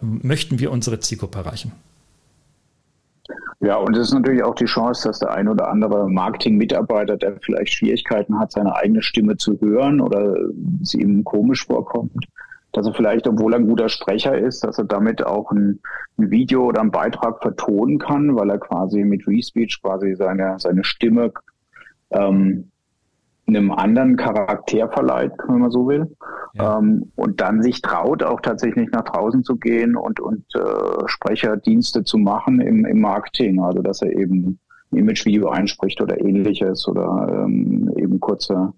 möchten wir unsere Zielgruppe erreichen? Ja, und es ist natürlich auch die Chance, dass der ein oder andere Marketing-Mitarbeiter, der vielleicht Schwierigkeiten hat, seine eigene Stimme zu hören oder sie ihm komisch vorkommt, dass er vielleicht, obwohl er ein guter Sprecher ist, dass er damit auch ein, ein Video oder einen Beitrag vertonen kann, weil er quasi mit Respeech quasi seine, seine Stimme ähm, einem anderen Charakter verleiht, wenn man so will. Ja. Ähm, und dann sich traut, auch tatsächlich nach draußen zu gehen und, und äh, Sprecherdienste zu machen im, im Marketing. Also dass er eben ein Imagevideo einspricht oder ähnliches oder ähm, eben kurze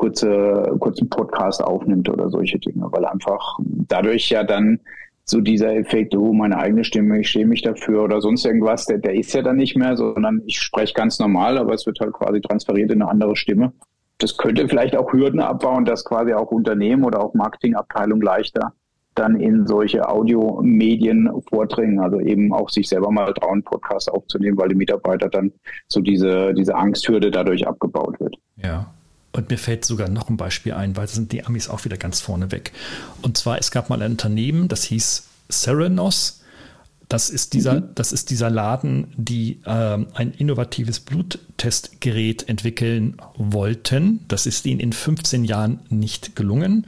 kurze, kurzen Podcast aufnimmt oder solche Dinge, weil einfach dadurch ja dann so dieser Effekt, oh, meine eigene Stimme, ich schäme mich dafür oder sonst irgendwas, der, der ist ja dann nicht mehr, sondern ich spreche ganz normal, aber es wird halt quasi transferiert in eine andere Stimme das könnte vielleicht auch Hürden abbauen, dass quasi auch Unternehmen oder auch Marketingabteilungen leichter dann in solche Audiomedien vordringen, also eben auch sich selber mal trauen, Podcasts aufzunehmen, weil die Mitarbeiter dann so diese, diese Angsthürde dadurch abgebaut wird. Ja. Und mir fällt sogar noch ein Beispiel ein, weil sind die Amis auch wieder ganz vorne weg. Und zwar, es gab mal ein Unternehmen, das hieß Serenos das ist dieser, mhm. das ist dieser Laden, die ähm, ein innovatives Bluttestgerät entwickeln wollten. Das ist ihnen in 15 Jahren nicht gelungen.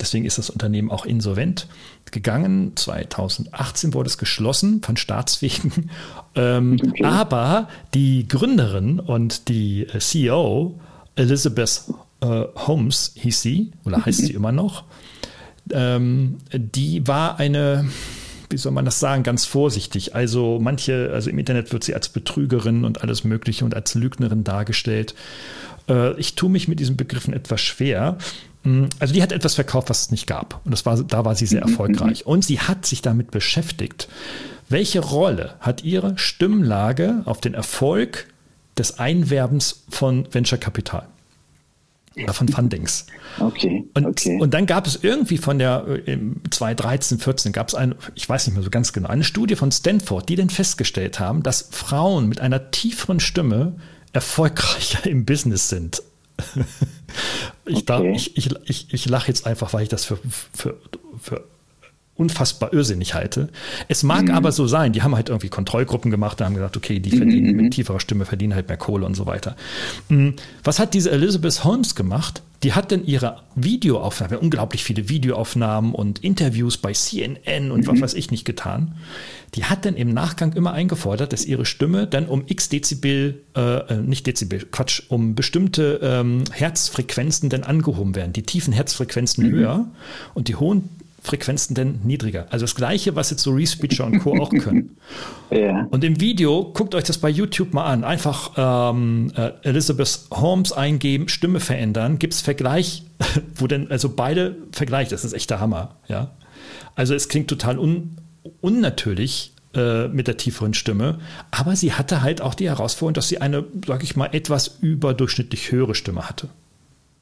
Deswegen ist das Unternehmen auch insolvent gegangen. 2018 wurde es geschlossen von Staatswegen. Ähm, okay. Aber die Gründerin und die äh, CEO, Elizabeth äh, Holmes hieß sie, oder heißt sie immer noch, ähm, die war eine wie soll man das sagen, ganz vorsichtig. Also manche, also im Internet wird sie als Betrügerin und alles Mögliche und als Lügnerin dargestellt. Äh, ich tue mich mit diesen Begriffen etwas schwer. Mm, also die hat etwas verkauft, was es nicht gab. Und das war, da war sie sehr mhm, erfolgreich. Mhm. Und sie hat sich damit beschäftigt. Welche Rolle hat ihre Stimmlage auf den Erfolg des Einwerbens von Venture Capital? Oder von Fundings. Okay. Und, okay. und dann gab es irgendwie von der äh, 2013, 14 gab es eine, ich weiß nicht mehr so ganz genau, eine Studie von Stanford, die dann festgestellt haben, dass Frauen mit einer tieferen Stimme erfolgreicher im Business sind. ich, okay. darf, ich, ich, ich, ich lache jetzt einfach, weil ich das für, für, für unfassbar irrsinnig halte. Es mag mhm. aber so sein, die haben halt irgendwie Kontrollgruppen gemacht und haben gesagt, okay, die verdienen mhm. mit tieferer Stimme, verdienen halt mehr Kohle und so weiter. Mhm. Was hat diese Elizabeth Holmes gemacht? Die hat dann ihre Videoaufnahmen, unglaublich viele Videoaufnahmen und Interviews bei CNN und was mhm. weiß ich nicht getan. Die hat dann im Nachgang immer eingefordert, dass ihre Stimme dann um x Dezibel, äh, äh nicht Dezibel, Quatsch, um bestimmte ähm, Herzfrequenzen dann angehoben werden. Die tiefen Herzfrequenzen mhm. höher und die hohen Frequenzen denn niedriger. Also das gleiche, was jetzt so Respeecher und Co. auch können. Ja. Und im Video, guckt euch das bei YouTube mal an. Einfach ähm, äh, Elizabeth Holmes eingeben, Stimme verändern, gibt es Vergleich, wo denn, also beide Vergleich, das ist echt der Hammer, ja. Also es klingt total un, unnatürlich äh, mit der tieferen Stimme, aber sie hatte halt auch die Herausforderung, dass sie eine, sag ich mal, etwas überdurchschnittlich höhere Stimme hatte.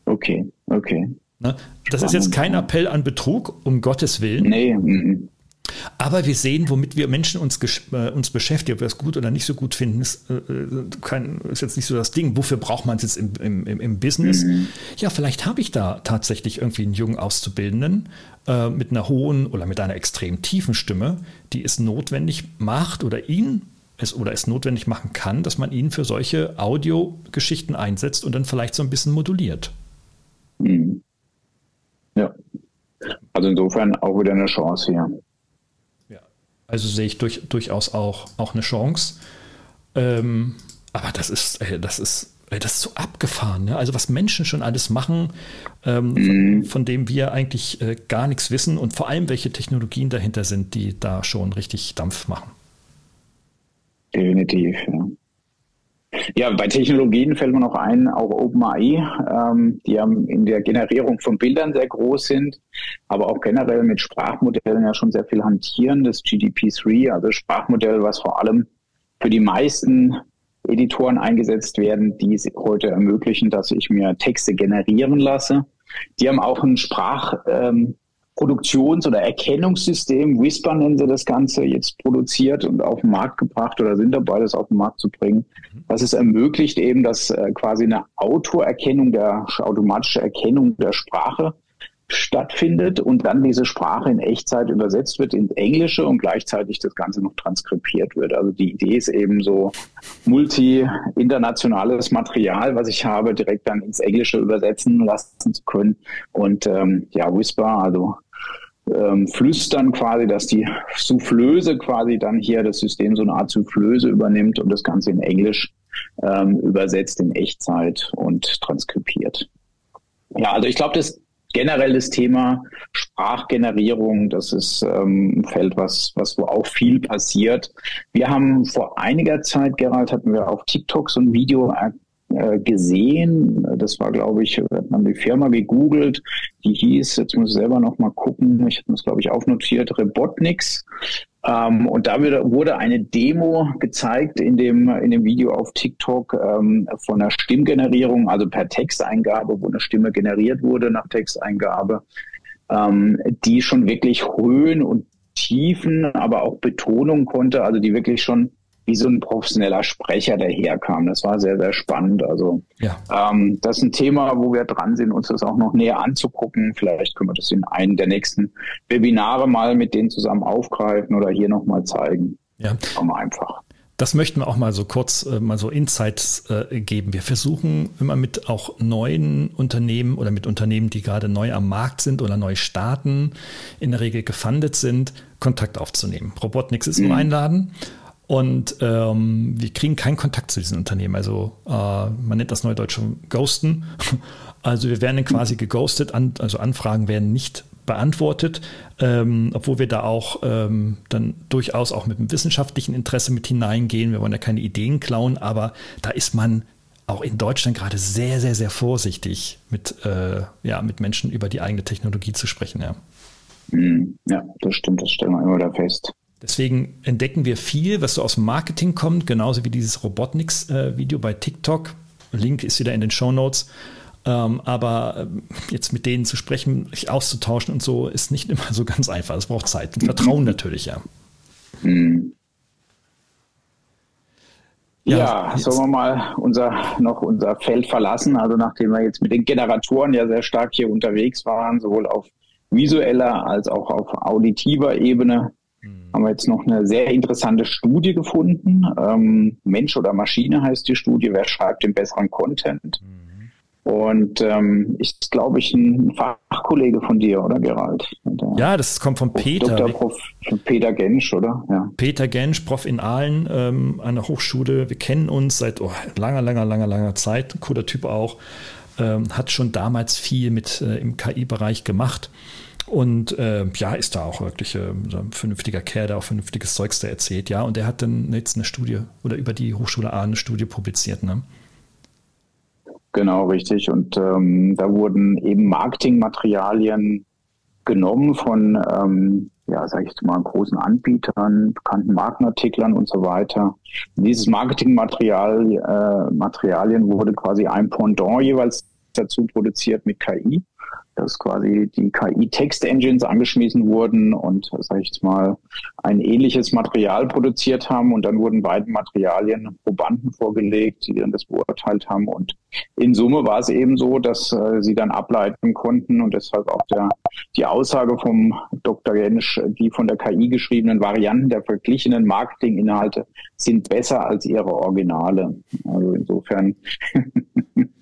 Okay, okay. Ne? Das ist jetzt kein Appell an Betrug, um Gottes Willen. Nee. Mhm. Aber wir sehen, womit wir Menschen uns, äh, uns beschäftigen, ob wir es gut oder nicht so gut finden, ist, äh, kein, ist jetzt nicht so das Ding. Wofür braucht man es jetzt im, im, im Business? Mhm. Ja, vielleicht habe ich da tatsächlich irgendwie einen jungen Auszubildenden äh, mit einer hohen oder mit einer extrem tiefen Stimme, die es notwendig macht oder ihn es oder es notwendig machen kann, dass man ihn für solche Audiogeschichten einsetzt und dann vielleicht so ein bisschen moduliert. Mhm. Ja. Also insofern auch wieder eine Chance hier. Ja. Also sehe ich durch, durchaus auch, auch eine Chance. Ähm, aber das ist, das ist das ist so abgefahren. Ne? Also was Menschen schon alles machen, ähm, von, mhm. von, dem wir eigentlich äh, gar nichts wissen und vor allem welche Technologien dahinter sind, die da schon richtig Dampf machen. Definitiv. Ja. Ja, bei Technologien fällt mir noch ein, auch OpenAI, ähm, die ja in der Generierung von Bildern sehr groß sind, aber auch generell mit Sprachmodellen ja schon sehr viel hantieren. Das GDP3, also Sprachmodell, was vor allem für die meisten Editoren eingesetzt werden, die es heute ermöglichen, dass ich mir Texte generieren lasse. Die haben auch ein Sprachproduktions- ähm, oder Erkennungssystem, Whisper nennen sie das Ganze, jetzt produziert und auf den Markt gebracht oder sind dabei, das auf den Markt zu bringen. Das es ermöglicht eben, dass äh, quasi eine Autoerkennung, der automatische Erkennung der Sprache stattfindet und dann diese Sprache in Echtzeit übersetzt wird ins Englische und gleichzeitig das Ganze noch transkribiert wird. Also die Idee ist eben so multi-internationales Material, was ich habe, direkt dann ins Englische übersetzen lassen zu können. Und ähm, ja, Whisper, also ähm, flüstern quasi, dass die Soufflöse quasi dann hier das System so eine Art Soufflöse übernimmt und das Ganze in Englisch ähm, übersetzt in Echtzeit und transkribiert. Ja, also ich glaube, das generell das Thema Sprachgenerierung, das ist ähm, ein Feld, was, was wo auch viel passiert. Wir haben vor einiger Zeit, Gerald, hatten wir auf TikTok so ein Video gesehen. Das war, glaube ich, hat man die Firma gegoogelt, die hieß, jetzt muss ich selber noch mal gucken, ich habe das, glaube ich, aufnotiert, Rebotniks. Ähm, und da wurde eine Demo gezeigt in dem, in dem Video auf TikTok ähm, von einer Stimmgenerierung, also per Texteingabe, wo eine Stimme generiert wurde nach Texteingabe, ähm, die schon wirklich Höhen und Tiefen, aber auch Betonung konnte, also die wirklich schon wie so ein professioneller Sprecher daherkam. Das war sehr, sehr spannend. Also ja. ähm, das ist ein Thema, wo wir dran sind, uns das auch noch näher anzugucken. Vielleicht können wir das in einem der nächsten Webinare mal mit denen zusammen aufgreifen oder hier nochmal zeigen. Ja. Aber einfach. Das möchten wir auch mal so kurz äh, mal so Insights äh, geben. Wir versuchen immer mit auch neuen Unternehmen oder mit Unternehmen, die gerade neu am Markt sind oder neu starten, in der Regel gefundet sind, Kontakt aufzunehmen. Robotniks ist mhm. im Einladen und ähm, wir kriegen keinen Kontakt zu diesen Unternehmen. Also äh, man nennt das Neudeutsche Ghosten. Also wir werden quasi geghostet, an, also Anfragen werden nicht beantwortet, ähm, obwohl wir da auch ähm, dann durchaus auch mit einem wissenschaftlichen Interesse mit hineingehen. Wir wollen ja keine Ideen klauen, aber da ist man auch in Deutschland gerade sehr, sehr, sehr vorsichtig mit, äh, ja, mit Menschen über die eigene Technologie zu sprechen. Ja. Hm, ja, das stimmt, das stellen wir immer da fest. Deswegen entdecken wir viel, was so aus dem Marketing kommt, genauso wie dieses Robotniks-Video bei TikTok. Link ist wieder in den Show Notes. Ähm, aber ähm, jetzt mit denen zu sprechen, sich auszutauschen und so, ist nicht immer so ganz einfach. Es braucht Zeit und Vertrauen natürlich, ja. Hm. Ja, ja sollen wir mal unser, noch unser Feld verlassen? Also nachdem wir jetzt mit den Generatoren ja sehr stark hier unterwegs waren, sowohl auf visueller als auch auf auditiver Ebene, haben wir jetzt noch eine sehr interessante Studie gefunden. Ähm, Mensch oder Maschine heißt die Studie. Wer schreibt den besseren Content? Mhm. Und ähm, ich glaube ich ein Fachkollege von dir, oder Gerald? Der ja, das kommt von Peter. Dr. Prof. Peter Gensch, oder? Ja. Peter Gensch, Prof in Aalen ähm, an der Hochschule. Wir kennen uns seit oh, langer, langer, langer, langer Zeit. Ein cooler Typ auch. Ähm, hat schon damals viel mit äh, im KI-Bereich gemacht. Und äh, ja, ist da auch wirklich äh, ein vernünftiger Kerl, der auch vernünftiges Zeugs da erzählt, ja. Und der hat dann jetzt eine Studie oder über die Hochschule A eine Studie publiziert, ne? Genau, richtig. Und ähm, da wurden eben Marketingmaterialien genommen von, ähm, ja, sage ich mal, großen Anbietern, bekannten Markenartiklern und so weiter. Dieses Marketingmaterial, äh, Materialien wurde quasi ein Pendant jeweils dazu produziert mit KI dass quasi die KI-Text-Engines angeschmissen wurden und, sag ich jetzt mal, ein ähnliches Material produziert haben und dann wurden beide Materialien Probanden vorgelegt, die dann das beurteilt haben und in Summe war es eben so, dass äh, sie dann ableiten konnten und deshalb auch der, die Aussage vom Dr. Gensch, die von der KI geschriebenen Varianten der verglichenen Marketinginhalte sind besser als ihre Originale. Also insofern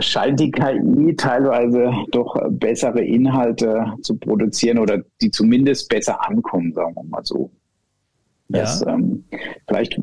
scheint die KI teilweise doch bessere Inhalte zu produzieren oder die zumindest besser ankommen, sagen wir mal so. Das, ja. ähm, vielleicht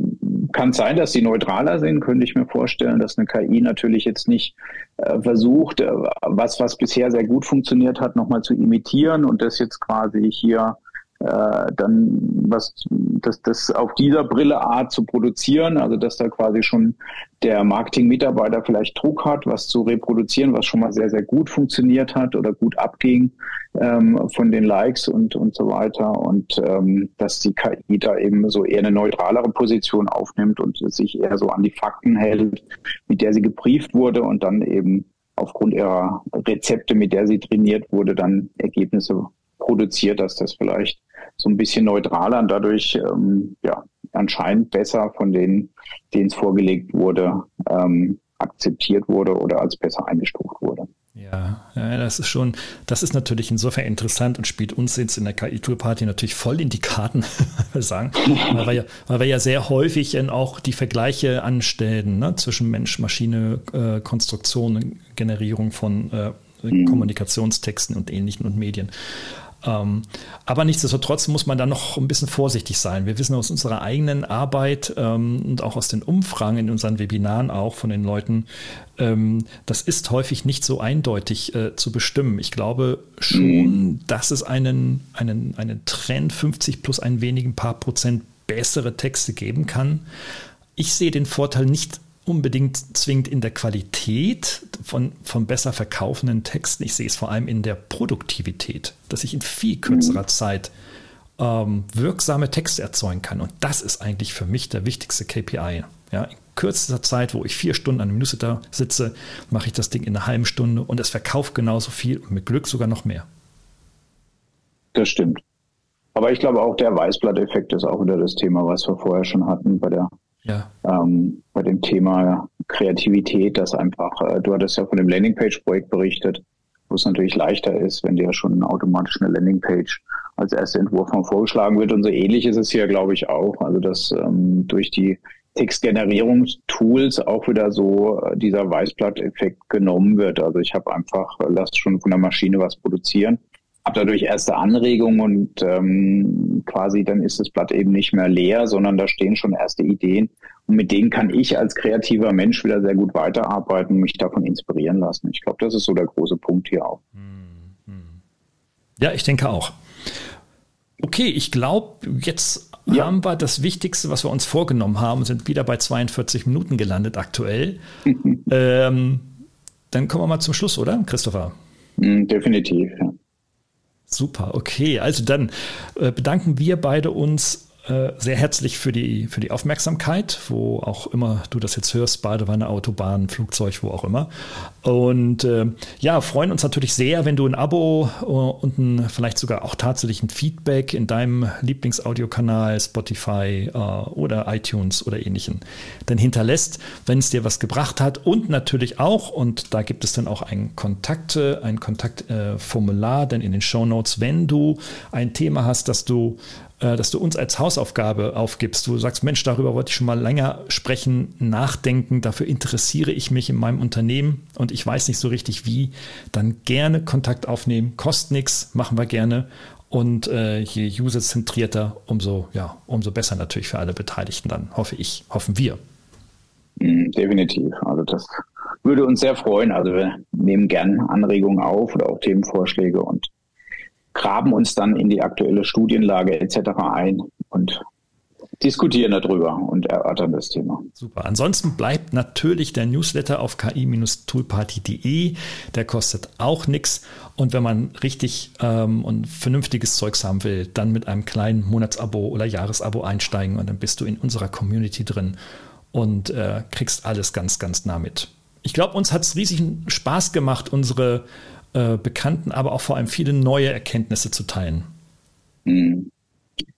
kann es sein, dass sie neutraler sind, könnte ich mir vorstellen, dass eine KI natürlich jetzt nicht äh, versucht, äh, was, was bisher sehr gut funktioniert hat, nochmal zu imitieren und das jetzt quasi hier äh, dann was das, das auf dieser Brille Art zu produzieren, also dass da quasi schon der Marketing-Mitarbeiter vielleicht Druck hat, was zu reproduzieren, was schon mal sehr, sehr gut funktioniert hat oder gut abging ähm, von den Likes und, und so weiter und ähm, dass die KI da eben so eher eine neutralere Position aufnimmt und sich eher so an die Fakten hält, mit der sie gebrieft wurde und dann eben aufgrund ihrer Rezepte, mit der sie trainiert wurde, dann Ergebnisse produziert, dass das vielleicht so ein bisschen neutraler und dadurch ähm, ja anscheinend besser von denen, denen es vorgelegt wurde, ähm, akzeptiert wurde oder als besser eingestuft wurde. Ja, ja, das ist schon, das ist natürlich insofern interessant und spielt uns jetzt in der KI-Tool-Party natürlich voll in die Karten, sagen, weil wir, ja, weil wir ja sehr häufig auch die Vergleiche anstellen ne, zwischen Mensch, Maschine, äh, Konstruktion, Generierung von äh, mhm. Kommunikationstexten und ähnlichen und Medien. Ähm, aber nichtsdestotrotz muss man da noch ein bisschen vorsichtig sein. Wir wissen aus unserer eigenen Arbeit ähm, und auch aus den Umfragen in unseren Webinaren auch von den Leuten, ähm, das ist häufig nicht so eindeutig äh, zu bestimmen. Ich glaube schon, mhm. dass es einen, einen, einen Trend 50 plus ein wenigen paar Prozent bessere Texte geben kann. Ich sehe den Vorteil nicht unbedingt zwingend in der Qualität von, von besser verkaufenden Texten. Ich sehe es vor allem in der Produktivität, dass ich in viel kürzerer mhm. Zeit ähm, wirksame Texte erzeugen kann. Und das ist eigentlich für mich der wichtigste KPI. Ja, in kürzester Zeit, wo ich vier Stunden an einem Newsletter sitze, mache ich das Ding in einer halben Stunde und es verkauft genauso viel und mit Glück sogar noch mehr. Das stimmt. Aber ich glaube auch der Weißblatt-Effekt ist auch wieder das Thema, was wir vorher schon hatten bei der ja. ähm, bei dem Thema Kreativität, dass einfach, äh, du hattest ja von dem Landingpage-Projekt berichtet, wo es natürlich leichter ist, wenn dir schon automatisch eine Landingpage als erster Entwurf mal vorgeschlagen wird. Und so ähnlich ist es hier, glaube ich, auch. Also dass ähm, durch die Textgenerierungstools auch wieder so äh, dieser Weißblatt-Effekt genommen wird. Also ich habe einfach, äh, lass schon von der Maschine was produzieren habe dadurch erste Anregungen und ähm, quasi dann ist das Blatt eben nicht mehr leer, sondern da stehen schon erste Ideen. Und mit denen kann ich als kreativer Mensch wieder sehr gut weiterarbeiten und mich davon inspirieren lassen. Ich glaube, das ist so der große Punkt hier auch. Ja, ich denke auch. Okay, ich glaube, jetzt ja. haben wir das Wichtigste, was wir uns vorgenommen haben, sind wieder bei 42 Minuten gelandet aktuell. ähm, dann kommen wir mal zum Schluss, oder, Christopher? Mm, definitiv, ja. Super, okay. Also dann äh, bedanken wir beide uns sehr herzlich für die, für die Aufmerksamkeit, wo auch immer du das jetzt hörst, Badewanne, Autobahn, Flugzeug, wo auch immer. Und äh, ja, freuen uns natürlich sehr, wenn du ein Abo äh, und ein, vielleicht sogar auch tatsächlich ein Feedback in deinem Lieblingsaudiokanal, Spotify äh, oder iTunes oder ähnlichen dann hinterlässt, wenn es dir was gebracht hat. Und natürlich auch, und da gibt es dann auch ein Kontakt, ein Kontaktformular, denn in den Show Notes, wenn du ein Thema hast, das du äh, dass du uns als Hausaufgabe aufgibst. Du sagst, Mensch, darüber wollte ich schon mal länger sprechen, nachdenken, dafür interessiere ich mich in meinem Unternehmen und ich weiß nicht so richtig wie, dann gerne Kontakt aufnehmen, kostet nichts, machen wir gerne. Und äh, je userzentrierter, umso, ja, umso besser natürlich für alle Beteiligten dann, hoffe ich, hoffen wir. Mhm, definitiv. Also das würde uns sehr freuen. Also wir nehmen gern Anregungen auf oder auch Themenvorschläge und graben uns dann in die aktuelle Studienlage etc. ein und diskutieren darüber und erörtern das Thema. Super. Ansonsten bleibt natürlich der Newsletter auf ki-toolparty.de. Der kostet auch nichts. Und wenn man richtig ähm, und vernünftiges Zeugs haben will, dann mit einem kleinen Monatsabo oder Jahresabo einsteigen und dann bist du in unserer Community drin und äh, kriegst alles ganz, ganz nah mit. Ich glaube, uns hat es riesigen Spaß gemacht, unsere äh, bekannten, aber auch vor allem viele neue Erkenntnisse zu teilen. Hm.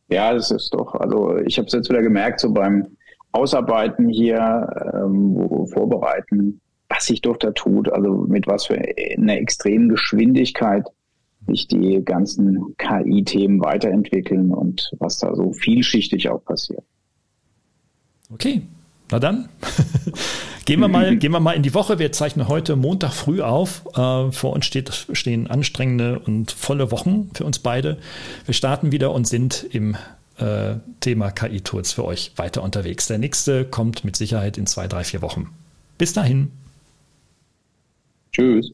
Ja, das ist doch, also ich habe es jetzt wieder gemerkt, so beim Ausarbeiten hier, ähm, Vorbereiten, was sich doch da tut, also mit was für einer extremen Geschwindigkeit sich die ganzen KI-Themen weiterentwickeln und was da so vielschichtig auch passiert. Okay, na dann. gehen, wir mal, gehen wir mal in die Woche. Wir zeichnen heute Montag früh auf. Äh, vor uns steht, stehen anstrengende und volle Wochen für uns beide. Wir starten wieder und sind im äh, Thema KI-Tools für euch weiter unterwegs. Der nächste kommt mit Sicherheit in zwei, drei, vier Wochen. Bis dahin. Tschüss.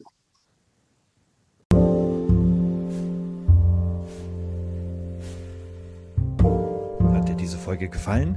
Hat dir diese Folge gefallen?